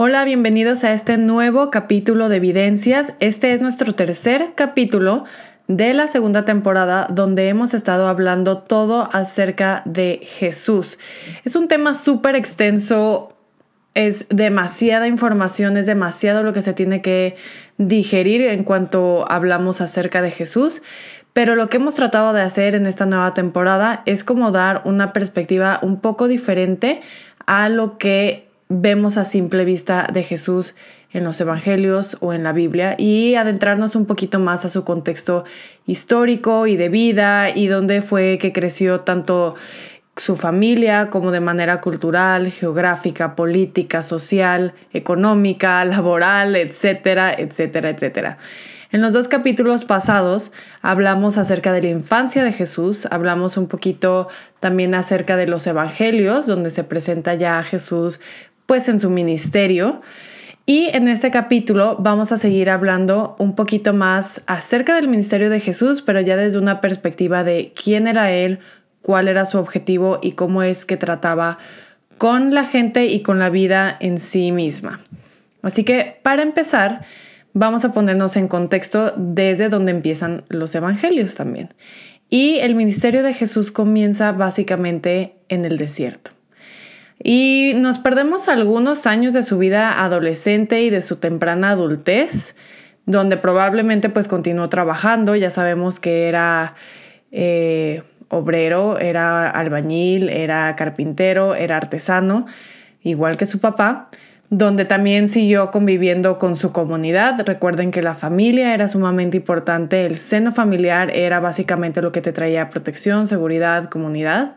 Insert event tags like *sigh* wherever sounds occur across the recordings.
Hola, bienvenidos a este nuevo capítulo de Evidencias. Este es nuestro tercer capítulo de la segunda temporada donde hemos estado hablando todo acerca de Jesús. Es un tema súper extenso, es demasiada información, es demasiado lo que se tiene que digerir en cuanto hablamos acerca de Jesús. Pero lo que hemos tratado de hacer en esta nueva temporada es como dar una perspectiva un poco diferente a lo que vemos a simple vista de Jesús en los evangelios o en la Biblia y adentrarnos un poquito más a su contexto histórico y de vida y dónde fue que creció tanto su familia como de manera cultural, geográfica, política, social, económica, laboral, etcétera, etcétera, etcétera. En los dos capítulos pasados hablamos acerca de la infancia de Jesús, hablamos un poquito también acerca de los evangelios, donde se presenta ya a Jesús pues en su ministerio. Y en este capítulo vamos a seguir hablando un poquito más acerca del ministerio de Jesús, pero ya desde una perspectiva de quién era Él, cuál era su objetivo y cómo es que trataba con la gente y con la vida en sí misma. Así que para empezar, vamos a ponernos en contexto desde donde empiezan los evangelios también. Y el ministerio de Jesús comienza básicamente en el desierto. Y nos perdemos algunos años de su vida adolescente y de su temprana adultez, donde probablemente pues continuó trabajando, ya sabemos que era eh, obrero, era albañil, era carpintero, era artesano, igual que su papá, donde también siguió conviviendo con su comunidad. Recuerden que la familia era sumamente importante, el seno familiar era básicamente lo que te traía protección, seguridad, comunidad.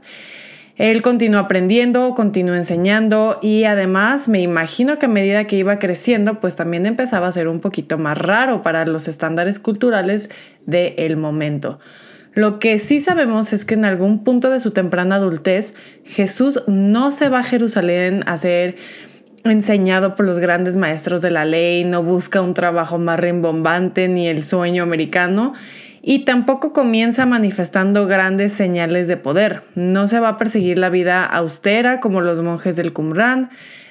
Él continuó aprendiendo, continuó enseñando y además me imagino que a medida que iba creciendo, pues también empezaba a ser un poquito más raro para los estándares culturales del momento. Lo que sí sabemos es que en algún punto de su temprana adultez, Jesús no se va a Jerusalén a ser enseñado por los grandes maestros de la ley, no busca un trabajo más rimbombante ni el sueño americano y tampoco comienza manifestando grandes señales de poder. No se va a perseguir la vida austera como los monjes del Qumran,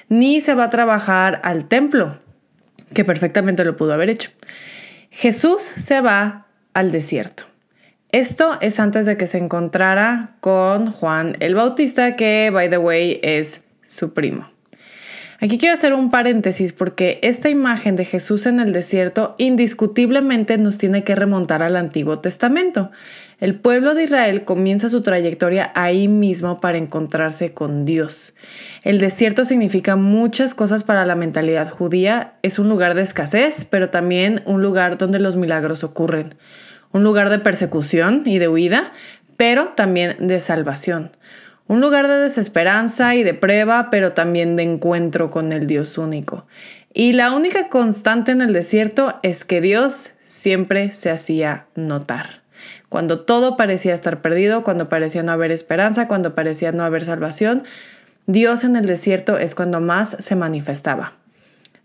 ni se va a trabajar al templo, que perfectamente lo pudo haber hecho. Jesús se va al desierto. Esto es antes de que se encontrara con Juan el Bautista, que, by the way, es su primo. Aquí quiero hacer un paréntesis porque esta imagen de Jesús en el desierto indiscutiblemente nos tiene que remontar al Antiguo Testamento. El pueblo de Israel comienza su trayectoria ahí mismo para encontrarse con Dios. El desierto significa muchas cosas para la mentalidad judía. Es un lugar de escasez, pero también un lugar donde los milagros ocurren. Un lugar de persecución y de huida, pero también de salvación. Un lugar de desesperanza y de prueba, pero también de encuentro con el Dios único. Y la única constante en el desierto es que Dios siempre se hacía notar. Cuando todo parecía estar perdido, cuando parecía no haber esperanza, cuando parecía no haber salvación, Dios en el desierto es cuando más se manifestaba.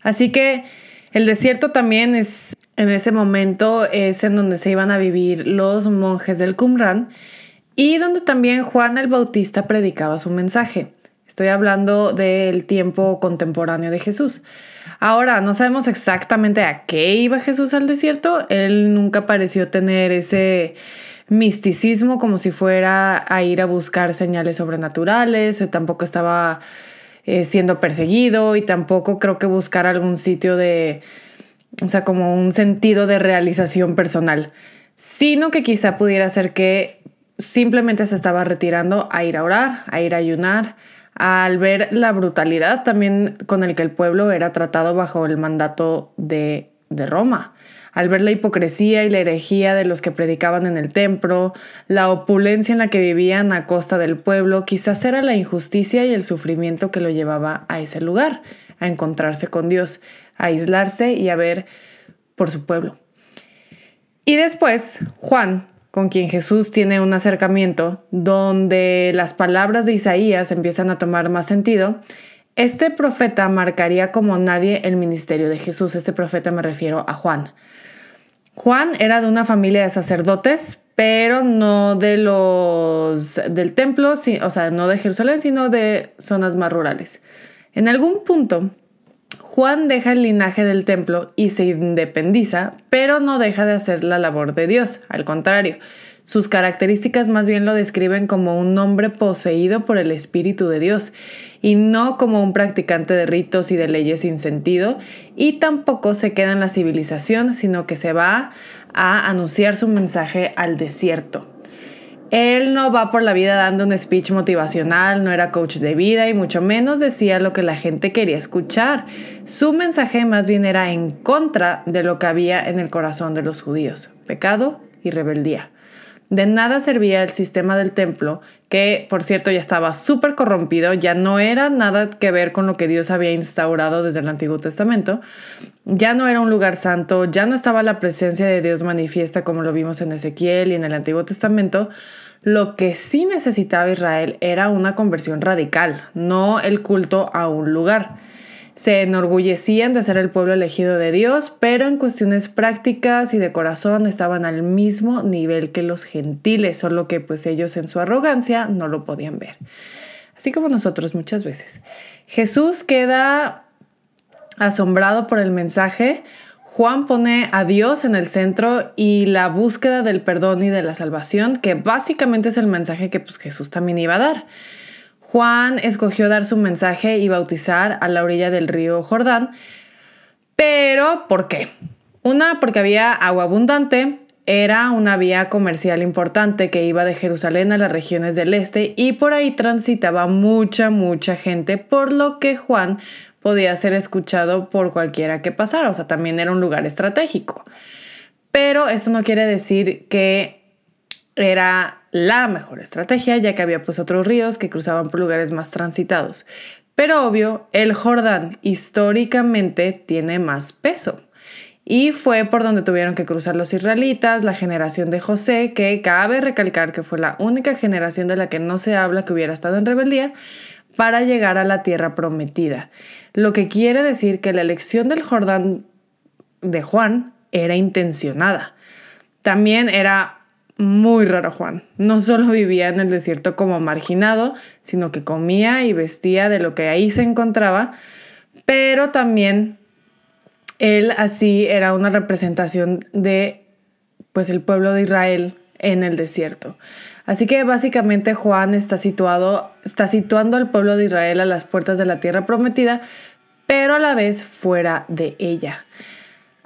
Así que el desierto también es, en ese momento, es en donde se iban a vivir los monjes del Qumran y donde también Juan el Bautista predicaba su mensaje. Estoy hablando del tiempo contemporáneo de Jesús. Ahora, no sabemos exactamente a qué iba Jesús al desierto. Él nunca pareció tener ese misticismo como si fuera a ir a buscar señales sobrenaturales, tampoco estaba eh, siendo perseguido y tampoco creo que buscar algún sitio de, o sea, como un sentido de realización personal, sino que quizá pudiera ser que simplemente se estaba retirando a ir a orar, a ir a ayunar, al ver la brutalidad también con el que el pueblo era tratado bajo el mandato de, de Roma, al ver la hipocresía y la herejía de los que predicaban en el templo, la opulencia en la que vivían a costa del pueblo, quizás era la injusticia y el sufrimiento que lo llevaba a ese lugar, a encontrarse con Dios, a aislarse y a ver por su pueblo. Y después, Juan, con quien Jesús tiene un acercamiento donde las palabras de Isaías empiezan a tomar más sentido, este profeta marcaría como nadie el ministerio de Jesús. Este profeta me refiero a Juan. Juan era de una familia de sacerdotes, pero no de los del templo, o sea, no de Jerusalén, sino de zonas más rurales. En algún punto, Juan deja el linaje del templo y se independiza, pero no deja de hacer la labor de Dios, al contrario. Sus características más bien lo describen como un hombre poseído por el Espíritu de Dios y no como un practicante de ritos y de leyes sin sentido, y tampoco se queda en la civilización, sino que se va a anunciar su mensaje al desierto. Él no va por la vida dando un speech motivacional, no era coach de vida y mucho menos decía lo que la gente quería escuchar. Su mensaje más bien era en contra de lo que había en el corazón de los judíos, pecado y rebeldía. De nada servía el sistema del templo, que por cierto ya estaba súper corrompido, ya no era nada que ver con lo que Dios había instaurado desde el Antiguo Testamento, ya no era un lugar santo, ya no estaba la presencia de Dios manifiesta como lo vimos en Ezequiel y en el Antiguo Testamento. Lo que sí necesitaba Israel era una conversión radical, no el culto a un lugar se enorgullecían de ser el pueblo elegido de Dios, pero en cuestiones prácticas y de corazón estaban al mismo nivel que los gentiles, solo que pues ellos en su arrogancia no lo podían ver. Así como nosotros muchas veces. Jesús queda asombrado por el mensaje. Juan pone a Dios en el centro y la búsqueda del perdón y de la salvación, que básicamente es el mensaje que pues, Jesús también iba a dar. Juan escogió dar su mensaje y bautizar a la orilla del río Jordán. Pero, ¿por qué? Una, porque había agua abundante, era una vía comercial importante que iba de Jerusalén a las regiones del este y por ahí transitaba mucha, mucha gente, por lo que Juan podía ser escuchado por cualquiera que pasara, o sea, también era un lugar estratégico. Pero eso no quiere decir que era la mejor estrategia, ya que había pues otros ríos que cruzaban por lugares más transitados. Pero obvio, el Jordán históricamente tiene más peso. Y fue por donde tuvieron que cruzar los israelitas, la generación de José, que cabe recalcar que fue la única generación de la que no se habla que hubiera estado en rebeldía, para llegar a la tierra prometida. Lo que quiere decir que la elección del Jordán de Juan era intencionada. También era muy raro Juan. No solo vivía en el desierto como marginado, sino que comía y vestía de lo que ahí se encontraba, pero también él así era una representación de pues el pueblo de Israel en el desierto. Así que básicamente Juan está situado está situando al pueblo de Israel a las puertas de la tierra prometida, pero a la vez fuera de ella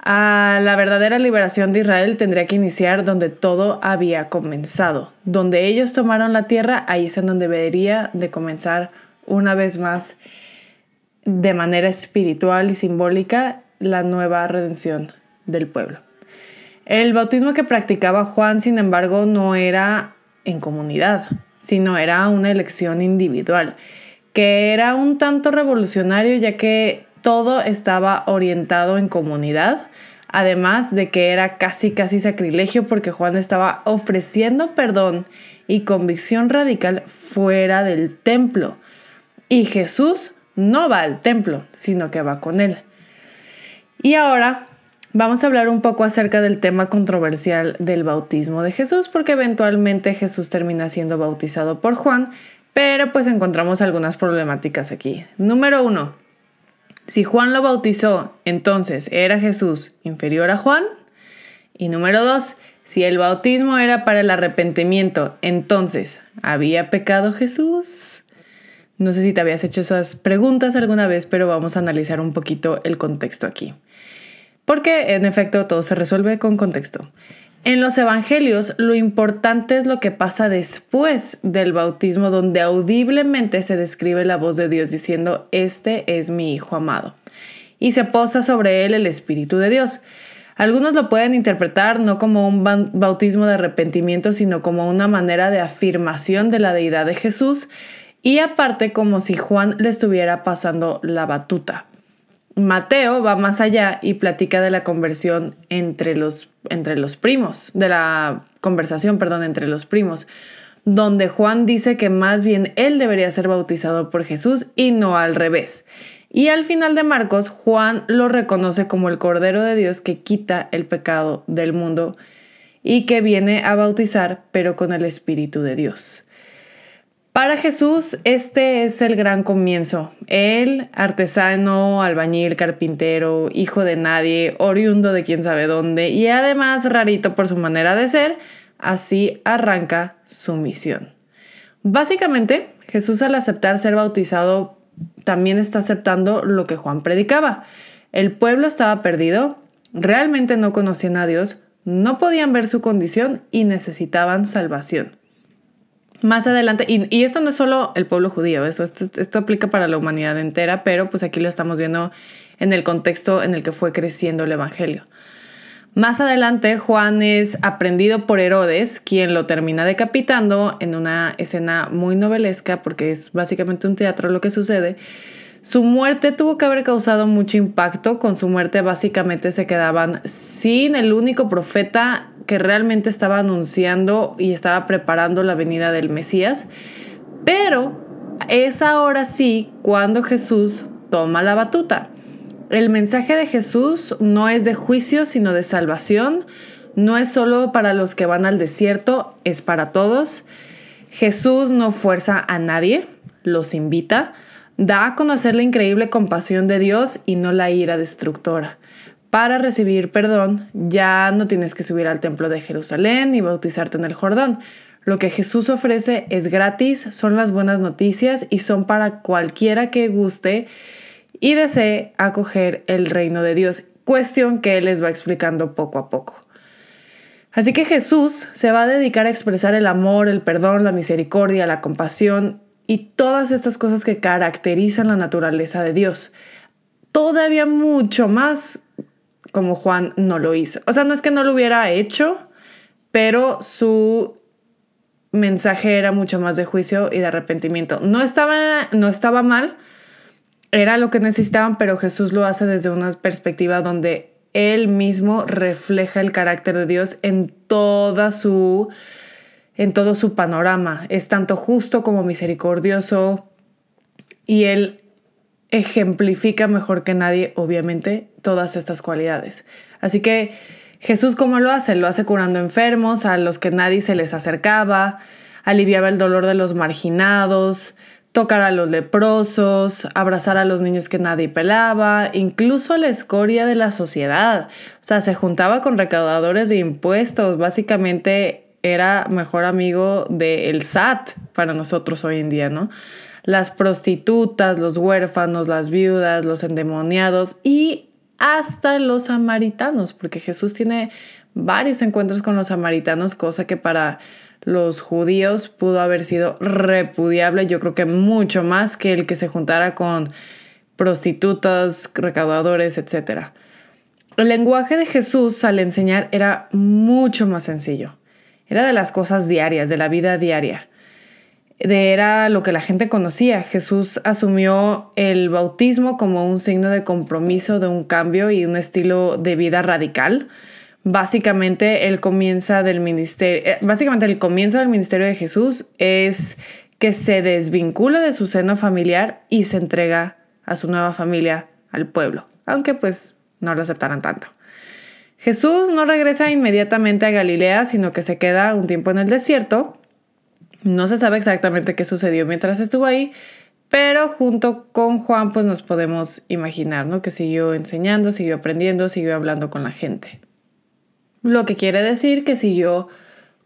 a la verdadera liberación de Israel tendría que iniciar donde todo había comenzado. Donde ellos tomaron la tierra, ahí es en donde debería de comenzar una vez más de manera espiritual y simbólica la nueva redención del pueblo. El bautismo que practicaba Juan, sin embargo, no era en comunidad, sino era una elección individual, que era un tanto revolucionario ya que todo estaba orientado en comunidad, además de que era casi casi sacrilegio porque Juan estaba ofreciendo perdón y convicción radical fuera del templo. Y Jesús no va al templo, sino que va con él. Y ahora vamos a hablar un poco acerca del tema controversial del bautismo de Jesús, porque eventualmente Jesús termina siendo bautizado por Juan, pero pues encontramos algunas problemáticas aquí. Número uno, si Juan lo bautizó, entonces ¿era Jesús inferior a Juan? Y número dos, si el bautismo era para el arrepentimiento, entonces ¿había pecado Jesús? No sé si te habías hecho esas preguntas alguna vez, pero vamos a analizar un poquito el contexto aquí. Porque en efecto todo se resuelve con contexto. En los evangelios lo importante es lo que pasa después del bautismo, donde audiblemente se describe la voz de Dios diciendo, este es mi Hijo amado. Y se posa sobre él el Espíritu de Dios. Algunos lo pueden interpretar no como un bautismo de arrepentimiento, sino como una manera de afirmación de la deidad de Jesús y aparte como si Juan le estuviera pasando la batuta. Mateo va más allá y platica de la conversión entre los, entre los primos, de la conversación, perdón, entre los primos, donde Juan dice que más bien él debería ser bautizado por Jesús y no al revés. Y al final de Marcos, Juan lo reconoce como el Cordero de Dios que quita el pecado del mundo y que viene a bautizar, pero con el Espíritu de Dios. Para Jesús este es el gran comienzo. Él, artesano, albañil, carpintero, hijo de nadie, oriundo de quién sabe dónde y además rarito por su manera de ser, así arranca su misión. Básicamente, Jesús al aceptar ser bautizado también está aceptando lo que Juan predicaba. El pueblo estaba perdido, realmente no conocían a Dios, no podían ver su condición y necesitaban salvación. Más adelante, y, esto no es solo el pueblo judío, eso, esto, esto aplica para la humanidad entera, pero pues aquí lo estamos viendo en el contexto en el que fue creciendo el Evangelio. Más adelante, Juan es aprendido por Herodes, quien lo termina decapitando en una escena muy novelesca, porque es básicamente un teatro lo que sucede. Su muerte tuvo que haber causado mucho impacto. Con su muerte básicamente se quedaban sin el único profeta que realmente estaba anunciando y estaba preparando la venida del Mesías. Pero es ahora sí cuando Jesús toma la batuta. El mensaje de Jesús no es de juicio, sino de salvación. No es solo para los que van al desierto, es para todos. Jesús no fuerza a nadie, los invita. Da a conocer la increíble compasión de Dios y no la ira destructora para recibir perdón, ya no tienes que subir al templo de Jerusalén y bautizarte en el Jordán. Lo que Jesús ofrece es gratis, son las buenas noticias y son para cualquiera que guste y desee acoger el reino de Dios, cuestión que Él les va explicando poco a poco. Así que Jesús se va a dedicar a expresar el amor, el perdón, la misericordia, la compasión y todas estas cosas que caracterizan la naturaleza de Dios. Todavía mucho más como Juan no lo hizo. O sea, no es que no lo hubiera hecho, pero su mensaje era mucho más de juicio y de arrepentimiento. No estaba, no estaba mal, era lo que necesitaban, pero Jesús lo hace desde una perspectiva donde él mismo refleja el carácter de Dios en toda su en todo su panorama. Es tanto justo como misericordioso y él ejemplifica mejor que nadie, obviamente, todas estas cualidades. Así que Jesús, ¿cómo lo hace? Lo hace curando enfermos, a los que nadie se les acercaba, aliviaba el dolor de los marginados, tocar a los leprosos, abrazar a los niños que nadie pelaba, incluso a la escoria de la sociedad. O sea, se juntaba con recaudadores de impuestos, básicamente era mejor amigo del SAT para nosotros hoy en día, ¿no? Las prostitutas, los huérfanos, las viudas, los endemoniados y hasta los samaritanos, porque Jesús tiene varios encuentros con los samaritanos, cosa que para los judíos pudo haber sido repudiable, yo creo que mucho más que el que se juntara con prostitutas, recaudadores, etc. El lenguaje de Jesús al enseñar era mucho más sencillo. Era de las cosas diarias, de la vida diaria era lo que la gente conocía. Jesús asumió el bautismo como un signo de compromiso, de un cambio y un estilo de vida radical. Básicamente el comienzo del ministerio, eh, básicamente el comienzo del ministerio de Jesús es que se desvincula de su seno familiar y se entrega a su nueva familia, al pueblo, aunque pues no lo aceptaran tanto. Jesús no regresa inmediatamente a Galilea, sino que se queda un tiempo en el desierto no se sabe exactamente qué sucedió mientras estuvo ahí, pero junto con Juan pues nos podemos imaginar, ¿no? Que siguió enseñando, siguió aprendiendo, siguió hablando con la gente. Lo que quiere decir que siguió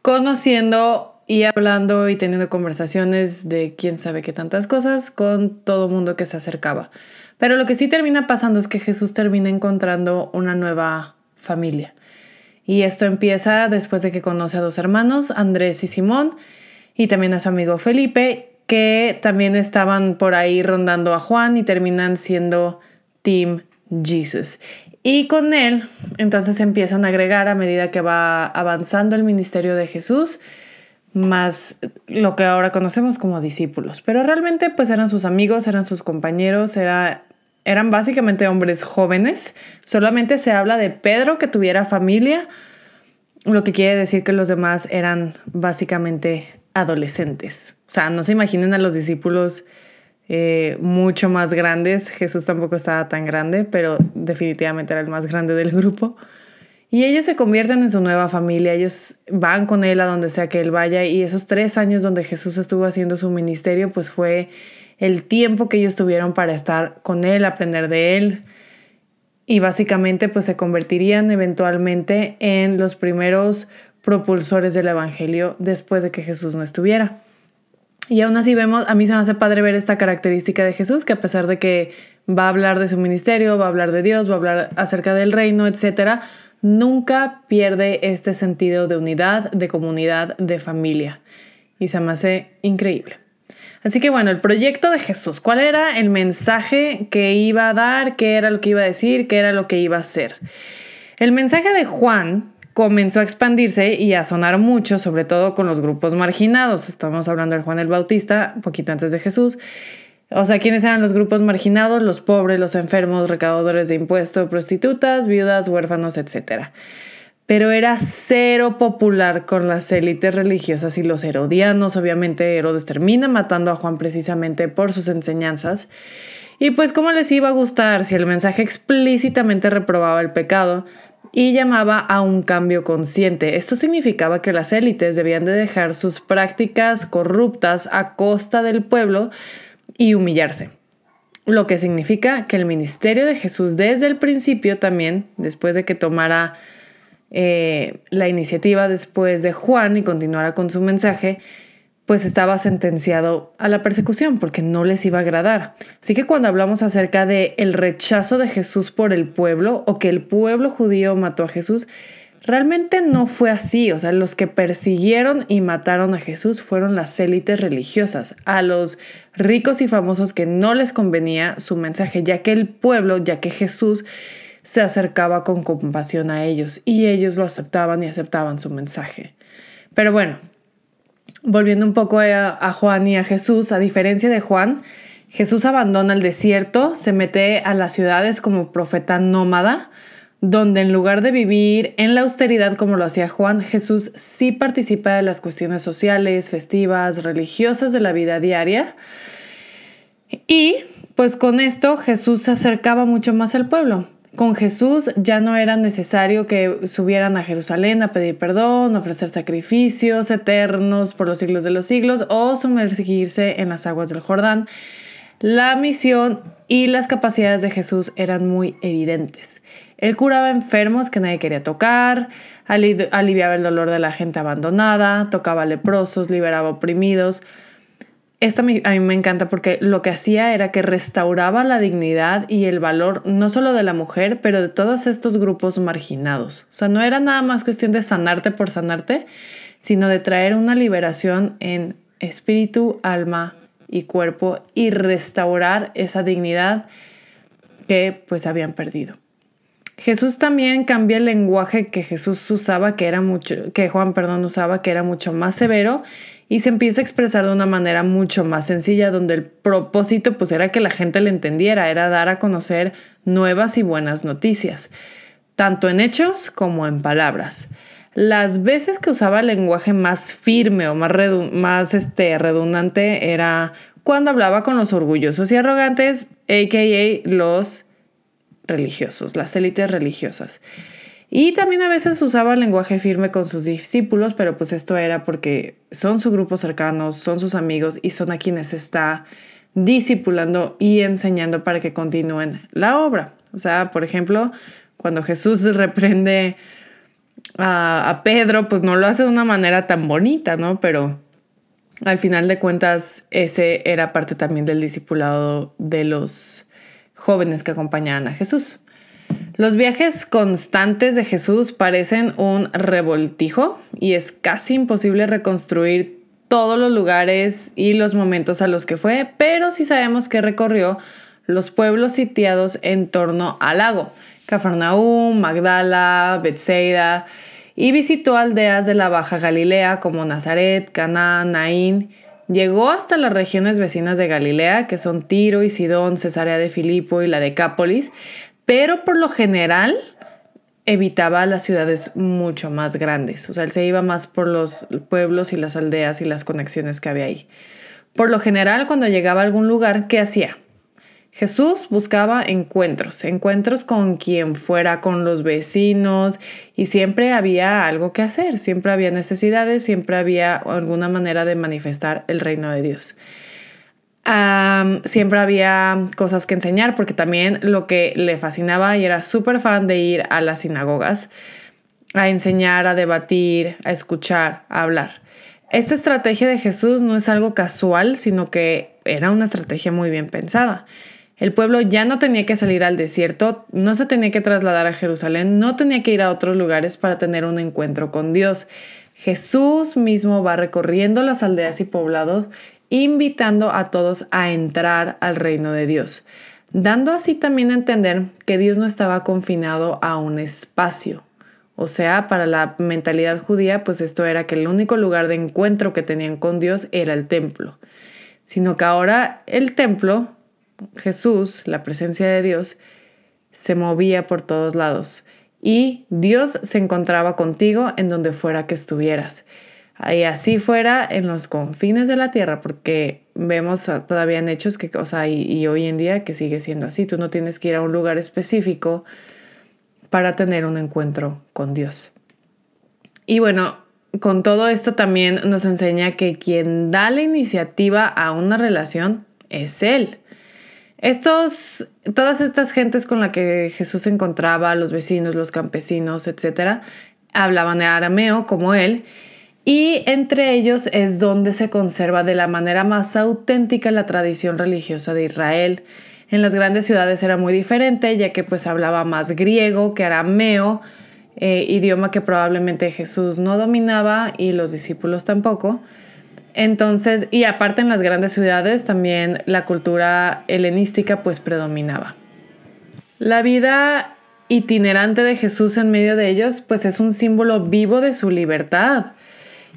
conociendo y hablando y teniendo conversaciones de quién sabe qué tantas cosas con todo mundo que se acercaba. Pero lo que sí termina pasando es que Jesús termina encontrando una nueva familia. Y esto empieza después de que conoce a dos hermanos, Andrés y Simón, y también a su amigo Felipe, que también estaban por ahí rondando a Juan y terminan siendo Team Jesus. Y con él, entonces empiezan a agregar a medida que va avanzando el ministerio de Jesús, más lo que ahora conocemos como discípulos. Pero realmente pues eran sus amigos, eran sus compañeros, era, eran básicamente hombres jóvenes. Solamente se habla de Pedro que tuviera familia, lo que quiere decir que los demás eran básicamente adolescentes. O sea, no se imaginen a los discípulos eh, mucho más grandes. Jesús tampoco estaba tan grande, pero definitivamente era el más grande del grupo. Y ellos se convierten en su nueva familia, ellos van con él a donde sea que él vaya y esos tres años donde Jesús estuvo haciendo su ministerio, pues fue el tiempo que ellos tuvieron para estar con él, aprender de él y básicamente pues se convertirían eventualmente en los primeros propulsores del Evangelio después de que Jesús no estuviera. Y aún así vemos, a mí se me hace padre ver esta característica de Jesús, que a pesar de que va a hablar de su ministerio, va a hablar de Dios, va a hablar acerca del reino, etc., nunca pierde este sentido de unidad, de comunidad, de familia. Y se me hace increíble. Así que bueno, el proyecto de Jesús, ¿cuál era el mensaje que iba a dar? ¿Qué era lo que iba a decir? ¿Qué era lo que iba a hacer? El mensaje de Juan comenzó a expandirse y a sonar mucho, sobre todo con los grupos marginados. Estamos hablando del Juan el Bautista, un poquito antes de Jesús. O sea, ¿quiénes eran los grupos marginados? Los pobres, los enfermos, recaudadores de impuestos, prostitutas, viudas, huérfanos, etc. Pero era cero popular con las élites religiosas y los herodianos. Obviamente Herodes termina matando a Juan precisamente por sus enseñanzas. Y pues cómo les iba a gustar si el mensaje explícitamente reprobaba el pecado, y llamaba a un cambio consciente. Esto significaba que las élites debían de dejar sus prácticas corruptas a costa del pueblo y humillarse. Lo que significa que el ministerio de Jesús desde el principio también, después de que tomara eh, la iniciativa después de Juan y continuara con su mensaje, pues estaba sentenciado a la persecución porque no les iba a agradar. Así que cuando hablamos acerca de el rechazo de Jesús por el pueblo o que el pueblo judío mató a Jesús, realmente no fue así. O sea, los que persiguieron y mataron a Jesús fueron las élites religiosas, a los ricos y famosos que no les convenía su mensaje, ya que el pueblo, ya que Jesús se acercaba con compasión a ellos y ellos lo aceptaban y aceptaban su mensaje. Pero bueno, volviendo un poco a, Juan y a Jesús, a diferencia de Juan, Jesús abandona el desierto, se mete a las ciudades como profeta nómada, donde en lugar de vivir en la austeridad como lo hacía Juan, Jesús sí participa de las cuestiones sociales, festivas, religiosas de la vida diaria. Y pues con esto Jesús se acercaba mucho más al pueblo. Con Jesús ya no era necesario que subieran a Jerusalén a pedir perdón, ofrecer sacrificios eternos por los siglos de los siglos o sumergirse en las aguas del Jordán. La misión y las capacidades de Jesús eran muy evidentes. Él curaba enfermos que nadie quería tocar, aliviaba el dolor de la gente abandonada, tocaba leprosos, liberaba oprimidos, esta a mí me encanta porque lo que hacía era que restauraba la dignidad y el valor no solo de la mujer, pero de todos estos grupos marginados. O sea, no era nada más cuestión de sanarte por sanarte, sino de traer una liberación en espíritu, alma y cuerpo y restaurar esa dignidad que pues habían perdido. Jesús también cambia el lenguaje que Jesús usaba, que era mucho, que Juan, perdón, usaba, que era mucho más severo y se empieza a expresar de una manera mucho más sencilla, donde el propósito pues era que la gente le entendiera, era dar a conocer nuevas y buenas noticias, tanto en hechos como en palabras. Las veces que usaba el lenguaje más firme o más, este, redundante era cuando hablaba con los orgullosos y arrogantes, a.k.a. los religiosos, las élites religiosas. Y también a veces usaba lenguaje firme con sus discípulos, pero pues esto era porque son su grupo cercano, son sus amigos y son a quienes está discipulando y enseñando para que continúen la obra. O sea, por ejemplo, cuando Jesús *laughs* reprende a, a, Pedro, pues no lo hace de una manera tan bonita, ¿no? Pero al final de cuentas, ese era parte también del discipulado de los jóvenes que acompañaban a Jesús. Los viajes constantes de Jesús parecen un revoltijo y es casi imposible reconstruir todos los lugares y los momentos a los que fue, pero sí sabemos que recorrió los pueblos sitiados en torno al lago, Cafarnaúm, Magdala, Bethsaida, y visitó aldeas de la Baja Galilea como Nazaret, Caná, Naín. Llegó hasta las regiones vecinas de Galilea, que son Tiro y Sidón, Cesarea de Filipo y la Decápolis, pero por lo general evitaba las ciudades mucho más grandes, o sea, él se iba más por los pueblos y las aldeas y las conexiones que había ahí. Por lo general, cuando llegaba a algún lugar, ¿qué hacía? Jesús buscaba encuentros, encuentros con quien fuera, con los vecinos, y siempre había algo que hacer, siempre había necesidades, siempre había alguna manera de manifestar el reino de Dios. Siempre había cosas que enseñar, porque también lo que le fascinaba y era súper fan de ir a las sinagogas, a enseñar, a debatir, a escuchar, a hablar. Esta estrategia de Jesús no es algo casual, sino que era una estrategia muy bien pensada. El pueblo ya no tenía que salir al desierto, no se tenía que trasladar a Jerusalén, no tenía que ir a otros lugares para tener un encuentro con Dios. Jesús mismo va recorriendo las aldeas y poblados, invitando a todos a entrar al reino de Dios, dando así también a entender que Dios no estaba confinado a un espacio. O sea, para la mentalidad judía, pues esto era que el único lugar de encuentro que tenían con Dios era el templo, sino que ahora el templo Jesús, la presencia de Dios, se movía por todos lados y Dios se encontraba contigo en donde fuera que estuvieras. Y así fuera en los confines de la tierra, porque vemos todavía en hechos que, o sea, y, hoy en día que sigue siendo así. Tú no tienes que ir a un lugar específico para tener un encuentro con Dios. Y bueno, con todo esto también nos enseña que quien da la iniciativa a una relación es Él. Estos, todas estas gentes con las que Jesús se encontraba, los vecinos, los campesinos, etc., hablaban arameo como él, y entre ellos es donde se conserva de la manera más auténtica la tradición religiosa de Israel. En las grandes ciudades era muy diferente, ya que pues hablaba más griego que arameo, eh, idioma que probablemente Jesús no dominaba y los discípulos tampoco. Entonces, y aparte en las grandes ciudades también la cultura helenística pues predominaba. La vida itinerante de Jesús en medio de ellos pues es un símbolo vivo de su libertad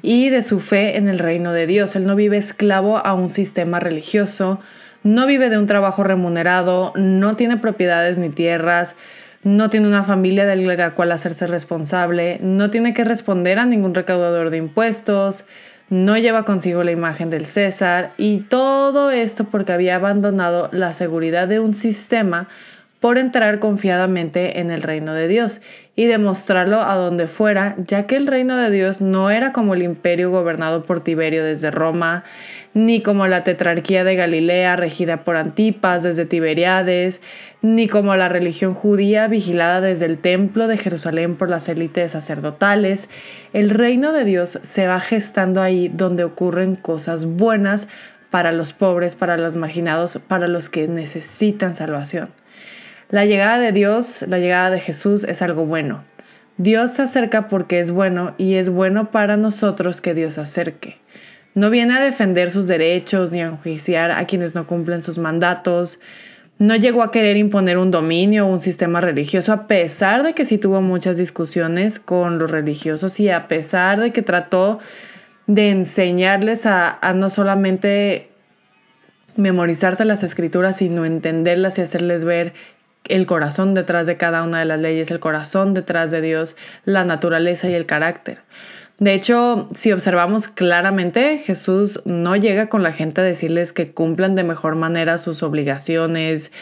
y de su fe en el reino de Dios. Él no vive esclavo a un sistema religioso, no vive de un trabajo remunerado, no tiene propiedades ni tierras, no tiene una familia de la cual hacerse responsable, no tiene que responder a ningún recaudador de impuestos, no lleva consigo la imagen del César y todo esto porque había abandonado la seguridad de un sistema por entrar confiadamente en el reino de Dios y demostrarlo a donde fuera, ya que el reino de Dios no era como el imperio gobernado por Tiberio desde Roma, ni como la tetrarquía de Galilea regida por Antipas desde Tiberiades, ni como la religión judía vigilada desde el templo de Jerusalén por las élites sacerdotales. El reino de Dios se va gestando ahí donde ocurren cosas buenas para los pobres, para los marginados, para los que necesitan salvación. La llegada de Dios, la llegada de Jesús es algo bueno. Dios se acerca porque es bueno y es bueno para nosotros que Dios se acerque. No viene a defender sus derechos ni a enjuiciar a quienes no cumplen sus mandatos. No llegó a querer imponer un dominio o un sistema religioso, a pesar de que sí tuvo muchas discusiones con los religiosos y a pesar de que trató de enseñarles a, a no solamente memorizarse las escrituras, sino entenderlas y hacerles ver el corazón detrás de cada una de las leyes, el corazón detrás de Dios, la naturaleza y el carácter. De hecho, si observamos claramente, Jesús no llega con la gente a decirles que cumplan de mejor manera sus obligaciones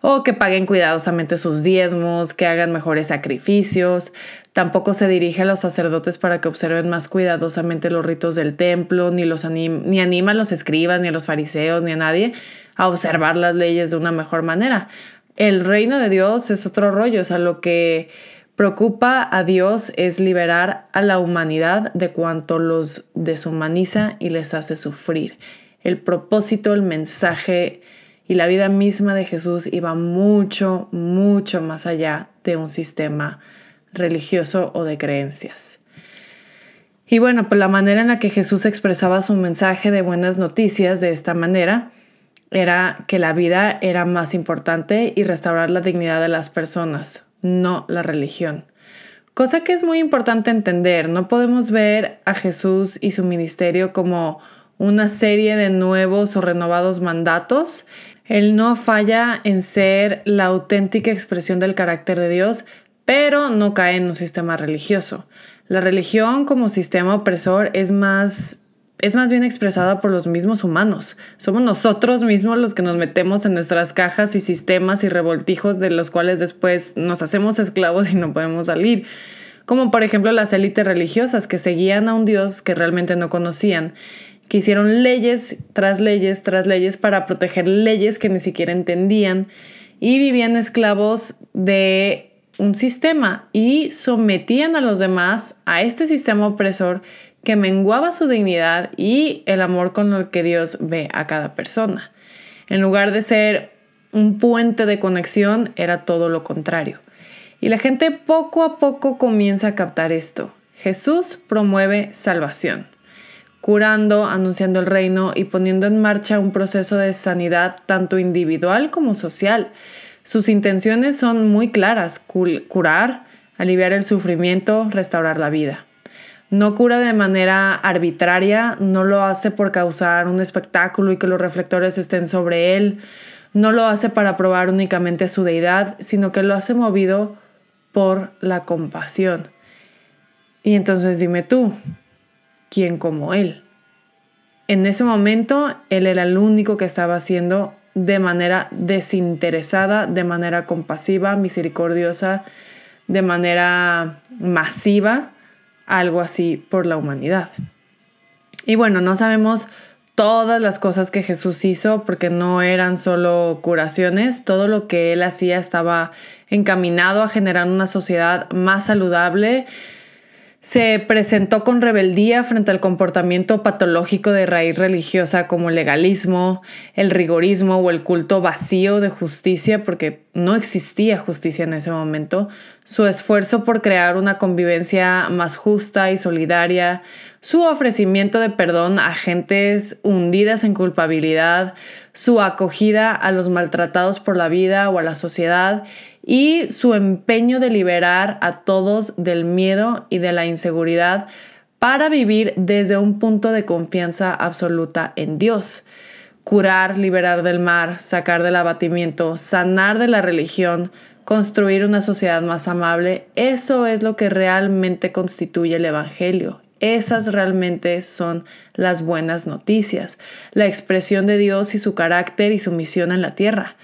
o que paguen cuidadosamente sus diezmos, que hagan mejores sacrificios. Tampoco se dirige a los sacerdotes para que observen más cuidadosamente los ritos del templo, ni, los ni anima a los escribas, ni a los fariseos, ni a nadie a observar las leyes de una mejor manera. El reino de Dios es otro rollo, o sea, lo que preocupa a Dios es liberar a la humanidad de cuanto los deshumaniza y les hace sufrir. El propósito, el mensaje y la vida misma de Jesús iba mucho, mucho más allá de un sistema religioso o de creencias. Y bueno, pues la manera en la que Jesús expresaba su mensaje de buenas noticias de esta manera era que la vida era más importante y restaurar la dignidad de las personas, no la religión. Cosa que es muy importante entender, no podemos ver a Jesús y su ministerio como una serie de nuevos o renovados mandatos. Él no falla en ser la auténtica expresión del carácter de Dios, pero no cae en un sistema religioso. La religión como sistema opresor es más es más bien expresada por los mismos humanos. Somos nosotros mismos los que nos metemos en nuestras cajas y sistemas y revoltijos de los cuales después nos hacemos esclavos y no podemos salir. Como por ejemplo las élites religiosas que seguían a un Dios que realmente no conocían, que hicieron leyes tras leyes tras leyes para proteger leyes que ni siquiera entendían y vivían esclavos de un sistema y sometían a los demás a este sistema opresor que menguaba su dignidad y el amor con el que Dios ve a cada persona. En lugar de ser un puente de conexión, era todo lo contrario. Y la gente poco a poco comienza a captar esto. Jesús promueve salvación, curando, anunciando el reino y poniendo en marcha un proceso de sanidad tanto individual como social. Sus intenciones son muy claras, curar, aliviar el sufrimiento, restaurar la vida. No cura de manera arbitraria, no lo hace por causar un espectáculo y que los reflectores estén sobre él, no lo hace para probar únicamente su deidad, sino que lo hace movido por la compasión. Y entonces dime tú, ¿quién como él? En ese momento, él era el único que estaba haciendo de manera desinteresada, de manera compasiva, misericordiosa, de manera masiva, algo así por la humanidad. Y bueno, no sabemos todas las cosas que Jesús hizo porque no eran solo curaciones, todo lo que él hacía estaba encaminado a generar una sociedad más saludable, se presentó con rebeldía frente al comportamiento patológico de raíz religiosa como el legalismo, el rigorismo o el culto vacío de justicia, porque no existía justicia en ese momento, su esfuerzo por crear una convivencia más justa y solidaria, su ofrecimiento de perdón a gentes hundidas en culpabilidad, su acogida a los maltratados por la vida o a la sociedad y su empeño de liberar a todos del miedo y de la inseguridad para vivir desde un punto de confianza absoluta en Dios. Curar, liberar del mar, sacar del abatimiento, sanar de la religión, construir una sociedad más amable, eso es lo que realmente constituye el Evangelio. Esas realmente son las buenas noticias, la expresión de Dios y su carácter y su misión en la tierra.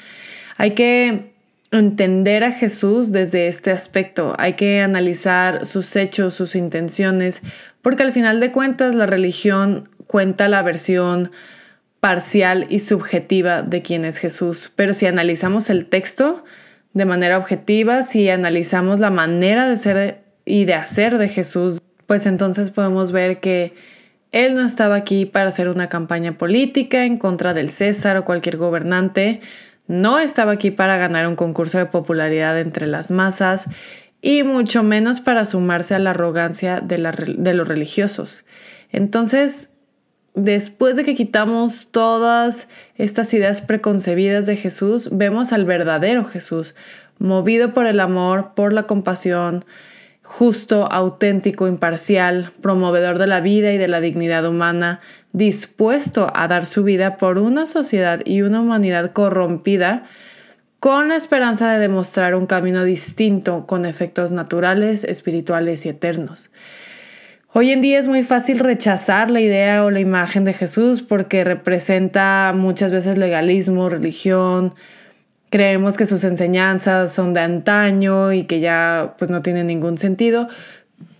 Hay que entender a Jesús desde este aspecto. Hay que analizar sus hechos, sus intenciones, porque al final de cuentas la religión cuenta la versión parcial y subjetiva de quién es Jesús. Pero si analizamos el texto de manera objetiva, si analizamos la manera de ser y de hacer de Jesús, pues entonces podemos ver que él no estaba aquí para hacer una campaña política en contra del César o cualquier gobernante, no estaba aquí para ganar un concurso de popularidad entre las masas y mucho menos para sumarse a la arrogancia de, los religiosos. Entonces, después de que quitamos todas estas ideas preconcebidas de Jesús, vemos al verdadero Jesús, movido por el amor, por la compasión, justo, auténtico, imparcial, promovedor de la vida y de la dignidad humana, dispuesto a dar su vida por una sociedad y una humanidad corrompida, con la esperanza de demostrar un camino distinto con efectos naturales, espirituales y eternos. Hoy en día es muy fácil rechazar la idea o la imagen de Jesús porque representa muchas veces legalismo, religión, creemos que sus enseñanzas son de antaño y que ya pues no tienen ningún sentido,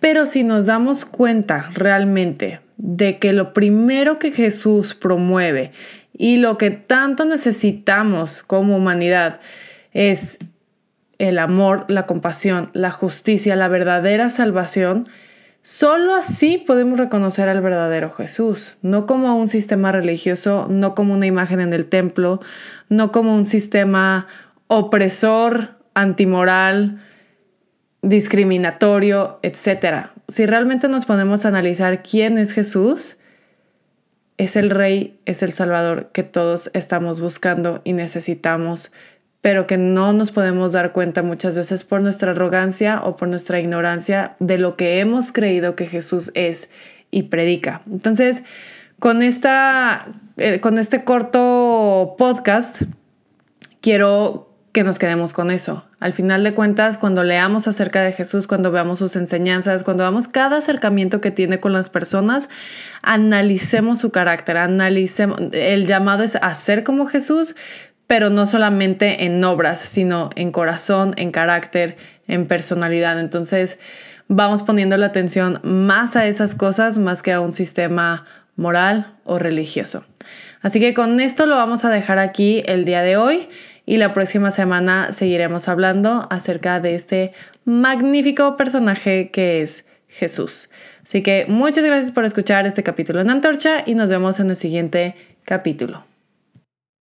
pero si nos damos cuenta realmente de que lo primero que Jesús promueve y lo que tanto necesitamos como humanidad es el amor, la compasión, la justicia, la verdadera salvación, Solo así podemos reconocer al verdadero Jesús, no como un sistema religioso, no como una imagen en el templo, no como un sistema opresor, antimoral, discriminatorio, etc. Si realmente nos ponemos a analizar quién es Jesús, es el Rey, es el Salvador que todos estamos buscando y necesitamos pero que no nos podemos dar cuenta muchas veces por nuestra arrogancia o por nuestra ignorancia de lo que hemos creído que Jesús es y predica. Entonces, con, esta, eh, con este corto podcast, quiero que nos quedemos con eso. Al final de cuentas, cuando leamos acerca de Jesús, cuando veamos sus enseñanzas, cuando veamos cada acercamiento que tiene con las personas, analicemos su carácter, analicemos. El llamado es a ser como Jesús, pero no solamente en obras, sino en corazón, en carácter, en personalidad. Entonces, vamos poniendo la atención más a esas cosas más que a un sistema moral o religioso. Así que con esto lo vamos a dejar aquí el día de hoy y la próxima semana seguiremos hablando acerca de este magnífico personaje que es Jesús. Así que muchas gracias por escuchar este capítulo en Antorcha y nos vemos en el siguiente capítulo.